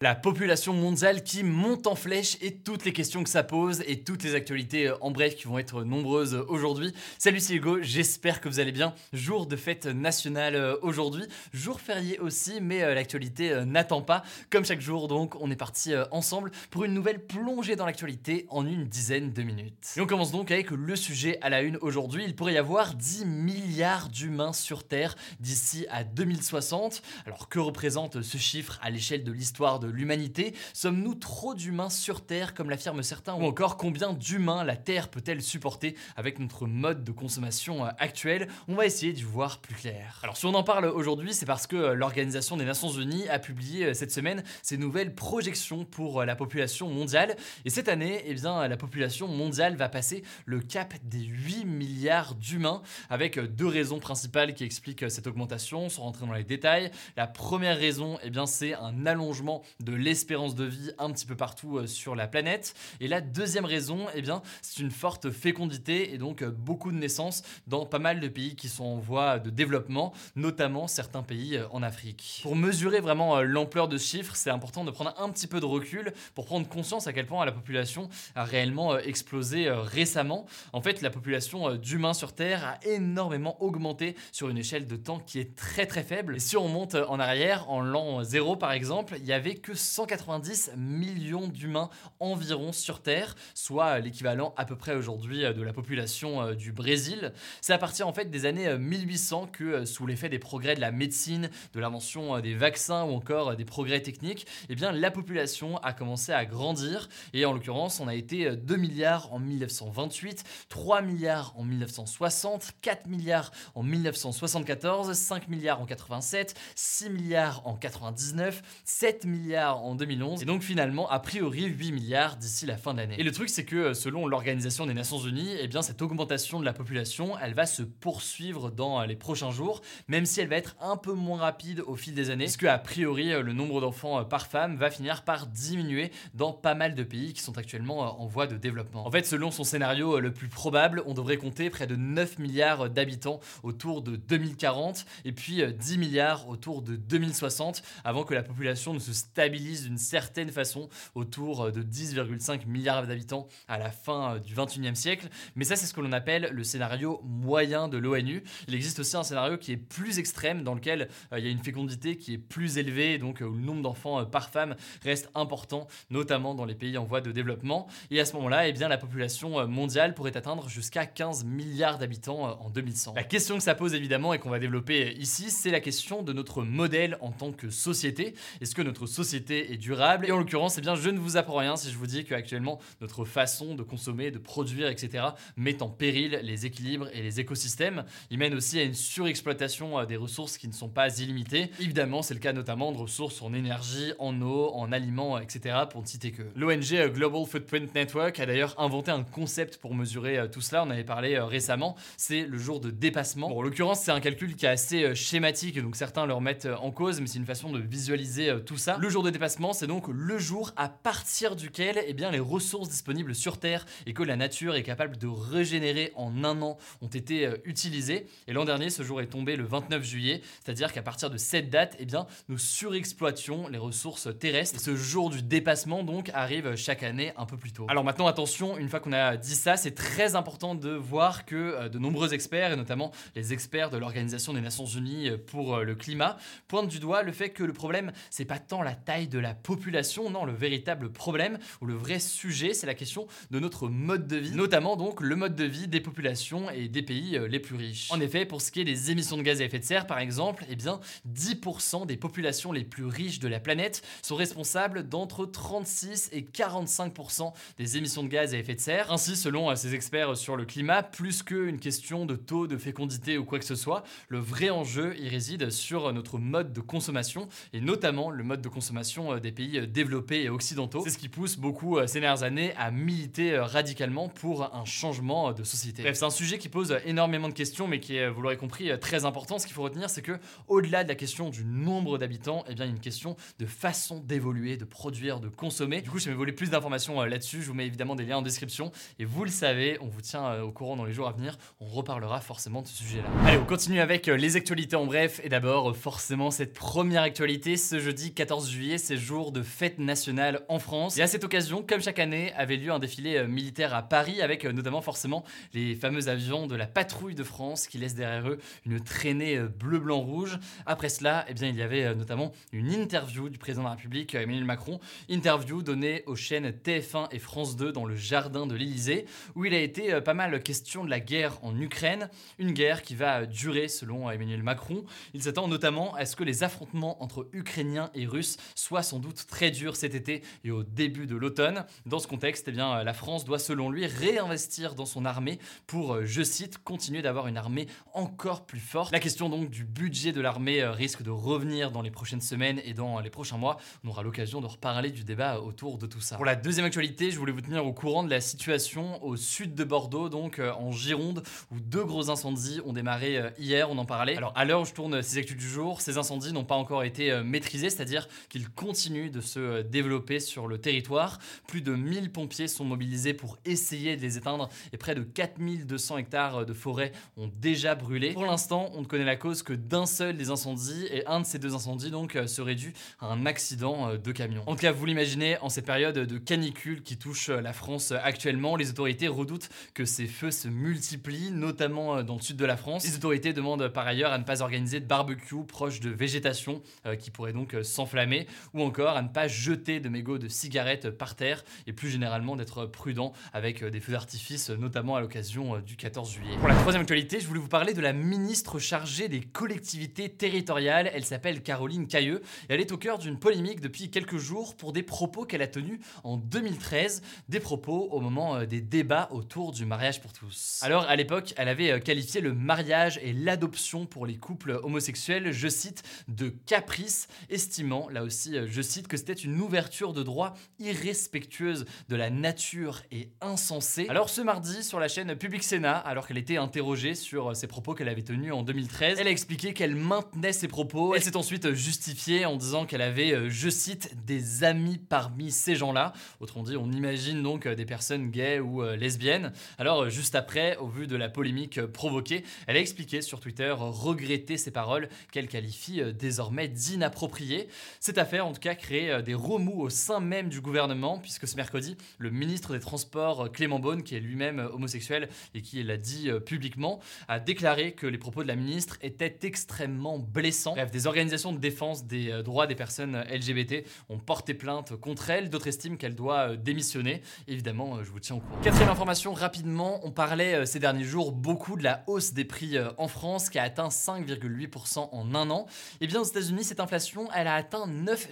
La population mondiale qui monte en flèche et toutes les questions que ça pose et toutes les actualités euh, en bref qui vont être nombreuses aujourd'hui. Salut c'est Hugo, j'espère que vous allez bien. Jour de fête nationale euh, aujourd'hui, jour férié aussi, mais euh, l'actualité n'attend pas. Comme chaque jour donc, on est parti ensemble pour une nouvelle plongée dans l'actualité en une dizaine de minutes. Et on commence donc avec le sujet à la une aujourd'hui. Il pourrait y avoir 10 milliards d'humains sur Terre d'ici à 2060. Alors que représente ce chiffre à l'échelle de l'histoire de l'humanité Sommes-nous trop d'humains sur Terre, comme l'affirment certains Ou encore, combien d'humains la Terre peut-elle supporter avec notre mode de consommation euh, actuel? On va essayer d'y voir plus clair. Alors si on en parle aujourd'hui, c'est parce que euh, l'Organisation des Nations Unies a publié euh, cette semaine ses nouvelles projections pour la population mondiale. Et cette année, eh bien, la population mondiale va passer le cap des 8 milliards d'humains, avec deux raisons principales qui expliquent cette augmentation, sans rentrer dans les détails. La première raison, eh bien, c'est un allongement de l'espérance de vie un petit peu partout euh, sur la planète. Et la deuxième raison, eh bien, c'est une forte fécondité et donc euh, beaucoup de naissances dans pas mal de pays qui sont en voie de développement, notamment certains pays euh, en Afrique. Pour mesurer vraiment l'ampleur de ce chiffre, c'est important de prendre un petit peu de recul pour prendre conscience à quel point la population a réellement explosé récemment. En fait, la population d'humains sur Terre a énormément augmenté sur une échelle de temps qui est très très faible. Et si on monte en arrière, en l'an 0 par exemple, il y avait que 190 millions d'humains environ sur Terre, soit l'équivalent à peu près aujourd'hui euh, de la population euh, du Brésil. C'est à partir en fait des années 1800 euh, que, sous l'effet des progrès de la médecine, de l'invention des vaccins ou encore des progrès techniques, eh bien la population a commencé à grandir et en l'occurrence on a été 2 milliards en 1928, 3 milliards en 1960, 4 milliards en 1974, 5 milliards en 87, 6 milliards en 99, 7 milliards en 2011 et donc finalement a priori 8 milliards d'ici la fin de l'année. Et le truc c'est que euh, selon l'Organisation des Nations Unies, eh bien cette augmentation de la population, elle va se poursuivre dans euh, les prochains jours, même si elle va être un peu moins rapide au fil des années, puisque a priori euh, le nombre d'enfants par femme va finir par diminuer dans pas mal de pays qui sont actuellement en voie de développement. En fait, selon son scénario le plus probable, on devrait compter près de 9 milliards d'habitants autour de 2040 et puis 10 milliards autour de 2060 avant que la population ne se stabilise d'une certaine façon autour euh, de 10,5 milliards d'habitants à la fin euh, du 21e siècle. Mais ça, c'est ce que l'on appelle le scénario moyen de l'ONU. Il existe aussi un scénario qui est plus extrême, dans lequel euh, il y a une fécondité qui est plus élevée, donc le nombre d'enfants par femme reste important, notamment dans les pays en voie de développement. Et à ce moment-là, eh bien, la population mondiale pourrait atteindre jusqu'à 15 milliards d'habitants en 2100. La question que ça pose évidemment et qu'on va développer ici, c'est la question de notre modèle en tant que société. Est-ce que notre société société est durable. Et en l'occurrence, eh bien, je ne vous apprends rien si je vous dis qu'actuellement, notre façon de consommer, de produire, etc., met en péril les équilibres et les écosystèmes. Il mène aussi à une surexploitation euh, des ressources qui ne sont pas illimitées. Évidemment, c'est le cas notamment de ressources en énergie, en eau, en aliments, etc., pour ne citer que. L'ONG euh, Global Footprint Network a d'ailleurs inventé un concept pour mesurer euh, tout cela. On avait parlé récemment. C'est le jour de dépassement. En l'occurrence, c'est un calcul qui est assez schématique, donc certains le remettent en cause, mais c'est une façon de visualiser tout ça. Le jour de dépassement, c'est donc le jour à partir duquel eh bien, les ressources disponibles sur Terre et que la nature est capable de régénérer en un an ont été euh, utilisées. Et l'an dernier, ce jour est tombé le 29 juillet, c'est-à-dire qu'à partir de cette date, eh bien, nous surexploitions les ressources terrestres. Et ce jour du dépassement donc arrive chaque année un peu plus tôt. Alors maintenant, attention, une fois qu'on a dit ça, c'est très important de voir que euh, de nombreux experts, et notamment les experts de l'Organisation des Nations Unies pour euh, le climat, pointent du doigt le fait que le problème, c'est pas tant la taille de la population, non, le véritable problème ou le vrai sujet, c'est la question de notre mode de vie, notamment donc le mode de vie des populations et des pays euh, les plus riches. En effet, pour ce qui est des émissions de gaz à effet de serre, par exemple, eh bien, 10% des populations les plus riches de la planète sont responsables d'entre 36 et 45% des émissions de gaz à effet de serre. Ainsi, selon euh, ces experts sur le climat, plus qu'une question de taux de fécondité ou quoi que ce soit, le vrai enjeu y réside sur notre mode de consommation et notamment le mode de consommation euh, des pays développés et occidentaux. C'est ce qui pousse beaucoup ces dernières années à militer radicalement pour un changement de société. Bref, c'est un sujet qui pose énormément de questions, mais qui est, vous l'aurez compris, très important. Ce qu'il faut retenir, c'est que au-delà de la question du nombre d'habitants, eh bien, il y a une question de façon d'évoluer, de produire, de consommer. Du coup, si vous voulez plus d'informations euh, là-dessus, je vous mets évidemment des liens en description. Et vous le savez, on vous tient euh, au courant dans les jours à venir. On reparlera forcément de ce sujet-là. Allez, on continue avec euh, les actualités en bref. Et d'abord, forcément, cette première actualité, ce jeudi 14 juillet, c'est jour de fête nationale en France. Et à cette occasion, comme chaque année, avait lieu un défilé militaire à Paris avec notamment forcément les fameux avions de la patrouille de France qui laissent derrière eux une traînée bleu, blanc, rouge. Après cela, eh bien, il y avait notamment une interview du président de la République, Emmanuel Macron, interview donnée aux chaînes TF1 et France 2 dans le jardin de l'Élysée, où il a été euh, pas mal question de la guerre en Ukraine, une guerre qui va durer selon Emmanuel Macron. Il s'attend notamment à ce que les affrontements entre Ukrainiens et Russes soient sans doute très durs cet été et au début de l'automne. Dans ce contexte, eh bien, la France doit selon lui réinvestir dans son armée pour, euh, je cite, continuer d'avoir une armée encore plus forte. La question donc du budget de l'armée euh, risque de revenir dans les prochaines semaines et dans les prochains mois. On aura l'occasion de reparler du débat autour de tout ça. Pour la deuxième actualité, je voulais vous tenir au courant de la situation au sud de Bordeaux, donc euh, en Gironde, où deux gros incendies ont démarré euh, hier, on en parlait. Alors à l'heure où je tourne ces actus du jour, ces incendies n'ont pas encore été euh, maîtrisés, c'est-à-dire qu'ils continuent de se développer sur le territoire. Plus de 1000 pompiers sont mobilisés pour essayer de les éteindre et près de 4200 hectares de forêt ont déjà brûlé. Pour l'instant, on ne connaît la cause que d'un seul des incendies et un de ces deux incendies donc serait dû à un accident de camion. En tout cas, vous l'imaginez, en cette période de canicule qui touche la France actuellement, les autorités redoutent que ces feux se multiplient, notamment dans le sud de la France. Les autorités demandent par ailleurs à ne pas organiser de barbecue proche de végétation euh, qui pourrait donc euh, s'enflammer, ou encore à ne pas jeter de mégots de cigarettes par terre, et plus généralement d'être prudent avec euh, des feux d'artifice, notamment à l'occasion du 14 juillet. Pour la troisième actualité, je voulais vous parler de la ministre chargée des collectivités territoriales. Elle s'appelle Caroline Cailleux, et elle est au cœur d'une polémique depuis quelques jours pour des propos qu'elle a tenus en 2013, des propos au moment des débats autour du mariage pour tous. Alors à l'époque, elle avait qualifié le mariage et l'adoption pour les couples homosexuels, je cite, de caprice, estimant, là aussi, je cite, que c'était une ouverture de droit irrespectueuse de la nature et insensée. Alors ce mardi, sur la chaîne Public Sénat, alors qu'elle était interrogée sur ces propos qu'elle avait tenus en 2013, elle a expliqué qu'elle maintenait ses propos. Elle s'est ensuite justifiée en disant qu'elle avait, je cite, des amis parmi ces gens-là. Autrement dit, on imagine donc des personnes gays ou euh, lesbiennes. Alors juste après, au vu de la polémique provoquée, elle a expliqué sur Twitter regretter ces paroles qu'elle qualifie euh, désormais d'inappropriées. Cette affaire, en tout cas, crée euh, des remous au sein même du gouvernement, puisque ce mercredi, le ministre des Transports, Clément Beaune, qui est lui-même homosexuel et qui l'a dit publiquement, a déclaré que les propos de la ministre étaient extrêmement blessants. Des organisations de défense des droits des personnes LGBT ont porté plainte contre elle, d'autres estiment qu'elle doit démissionner. Évidemment, je vous tiens au courant. Quatrième information, rapidement, on parlait ces derniers jours beaucoup de la hausse des prix en France qui a atteint 5,8% en un an. Eh bien aux États-Unis, cette inflation, elle a atteint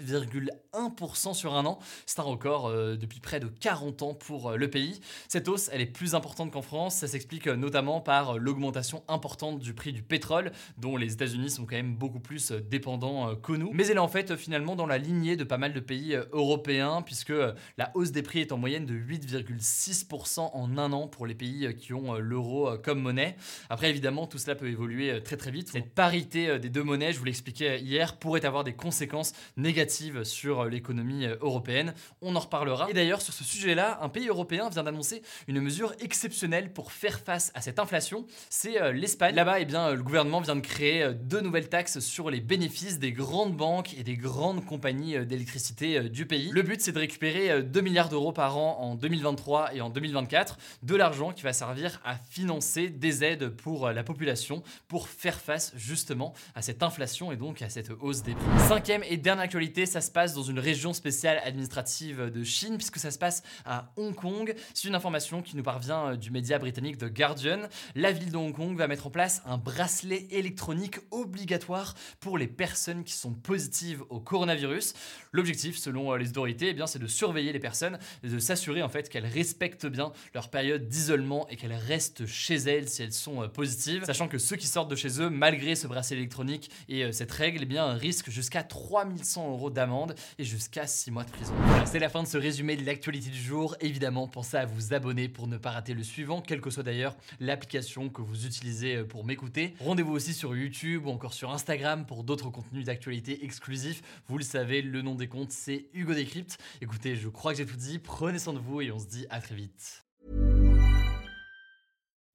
9,1% sur un an. C'est un record depuis près de 40 ans pour le pays. Cette hausse, elle est plus importante qu'en France. Ça s'explique notamment par l'augmentation importante du prix du pétrole, dont les États-Unis sont quand même beaucoup plus dépendants que nous. Mais elle est en fait finalement dans la lignée de pas mal de pays européens, puisque la hausse des prix est en moyenne de 8,6% en un an pour les pays qui ont l'euro comme monnaie. Après, évidemment, tout cela peut évoluer très très vite. Cette parité des deux monnaies, je vous l'expliquais hier, pourrait avoir des conséquences négatives sur l'économie européenne. On en reparlera. Et d'ailleurs, sur ce sujet-là, un pays européen vient d'annoncer une mesure exceptionnelle pour faire face à cette inflation. C'est l'Espagne. Là-bas, eh bien, le gouvernement vient de créer deux nouvelles taxes sur les bénéfices des grandes banques et des grandes compagnies d'électricité du pays. Le but, c'est de récupérer 2 milliards d'euros par an en 2023 et en 2024, de l'argent qui va servir à financer des aides pour la population pour faire face justement à cette inflation et donc à cette hausse des prix. Cinquième et dernière actualité ça se passe dans une région spéciale administrative de Chine, puisque ça se passe à Hong Kong. C'est une information qui nous parvient euh, du média britannique The Guardian. La ville de Hong Kong va mettre en place un bracelet électronique obligatoire pour les personnes qui sont positives au coronavirus. L'objectif, selon euh, les autorités, eh c'est de surveiller les personnes et de s'assurer en fait qu'elles respectent bien leur période d'isolement et qu'elles restent chez elles si elles sont euh, positives, sachant que ceux qui sortent de chez eux, malgré ce bracelet électronique et cette règle, eh bien, risquent jusqu'à 3100 euros d'amende et jusqu'à 6 mois de prison. c'est la fin de ce résumé de l'actualité du jour. Évidemment, pensez à vous abonner pour ne pas rater le suivant, quelle que soit d'ailleurs l'application que vous utilisez euh, pour m'écouter. Rendez-vous aussi sur YouTube ou encore sur Instagram pour d'autres contenus d'actualité exclusifs. Vous le savez, le nom des comptes, c'est Hugo Décrypte. Écoutez, je crois que j'ai tout dit. Prenez soin de vous et on se dit à très vite.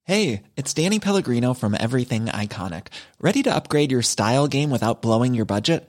Hey, it's Danny Pellegrino from Everything Iconic. Ready to upgrade your style game without blowing your budget?